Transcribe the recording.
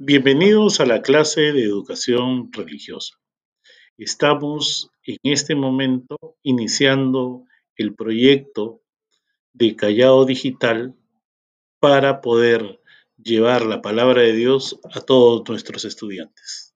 Bienvenidos a la clase de educación religiosa. Estamos en este momento iniciando el proyecto de Callao Digital para poder llevar la palabra de Dios a todos nuestros estudiantes.